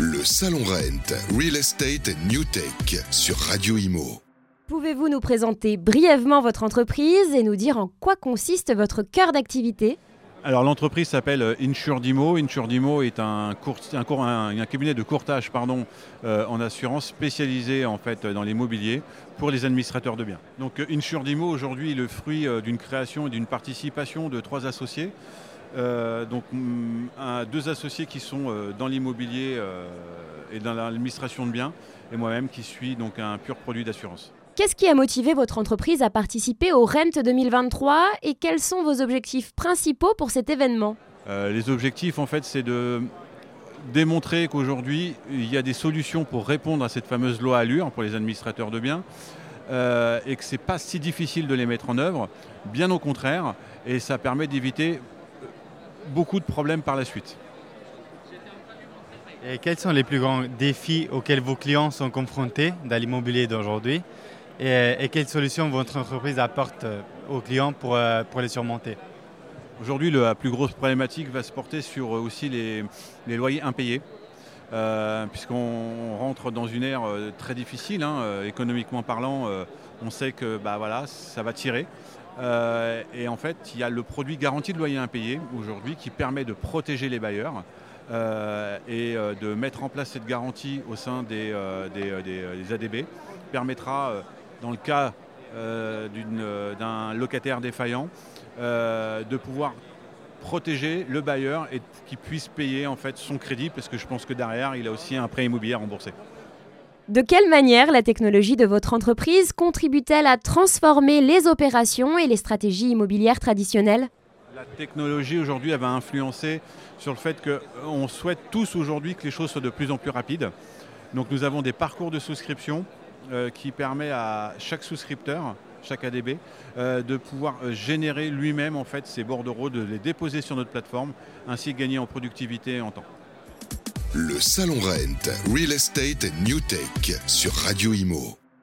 Le Salon Rent, Real Estate New Tech sur Radio Imo. Pouvez-vous nous présenter brièvement votre entreprise et nous dire en quoi consiste votre cœur d'activité? Alors l'entreprise s'appelle euh, Insurdimo. Insurdimo est un, un, cabinet de courtage pardon, euh, en assurance spécialisé en fait dans l'immobilier pour les administrateurs de biens. Donc euh, Insurdimo aujourd'hui est le fruit d'une création et d'une participation de trois associés. Donc mm, deux associés qui sont dans l'immobilier et dans l'administration de biens et moi-même qui suis donc un pur produit d'assurance. Qu'est-ce qui a motivé votre entreprise à participer au RENT 2023 et quels sont vos objectifs principaux pour cet événement? Euh, Les objectifs, en fait, c'est de démontrer qu'aujourd'hui, il y a des solutions pour répondre à cette fameuse loi Allure pour les administrateurs de biens euh, et que ce n'est pas si difficile de les mettre en œuvre, bien au contraire, et ça permet d'éviter beaucoup de problèmes par la suite. Et quels sont les plus grands défis auxquels vos clients sont confrontés dans l'immobilier d'aujourd'hui et, quelles solutions votre entreprise apporte euh, aux clients pour, euh, pour les surmonter Aujourd'hui, la plus grosse problématique va se porter sur euh, aussi les, loyers impayés. puisqu'on rentre dans une ère très difficile, hein, économiquement parlant, on sait que bah, voilà, ça va tirer. Et en fait, il y a le produit garantie de loyer impayé aujourd'hui qui permet de protéger les bailleurs et de mettre en place cette garantie au sein des, ADB permettra dans le cas euh, euh, d'un locataire défaillant, euh, de pouvoir protéger le bailleur et qu'il puisse payer en fait son crédit parce que je pense que derrière il a aussi un prêt immobilier remboursé. De quelle manière la technologie de votre entreprise contribue-t-elle à transformer les opérations et les stratégies immobilières traditionnelles? La technologie aujourd'hui va influencer sur le fait qu'on souhaite tous aujourd'hui que les choses soient de plus en plus rapides. Donc nous avons des parcours de souscription euh, qui permet à chaque souscripteur, chaque ADB, euh, de pouvoir euh, générer lui-même en fait ses bordereaux, de les déposer sur notre plateforme, ainsi gagner en productivité et en temps. Le Salon Rent, Real Estate New Tech sur Radio Imo.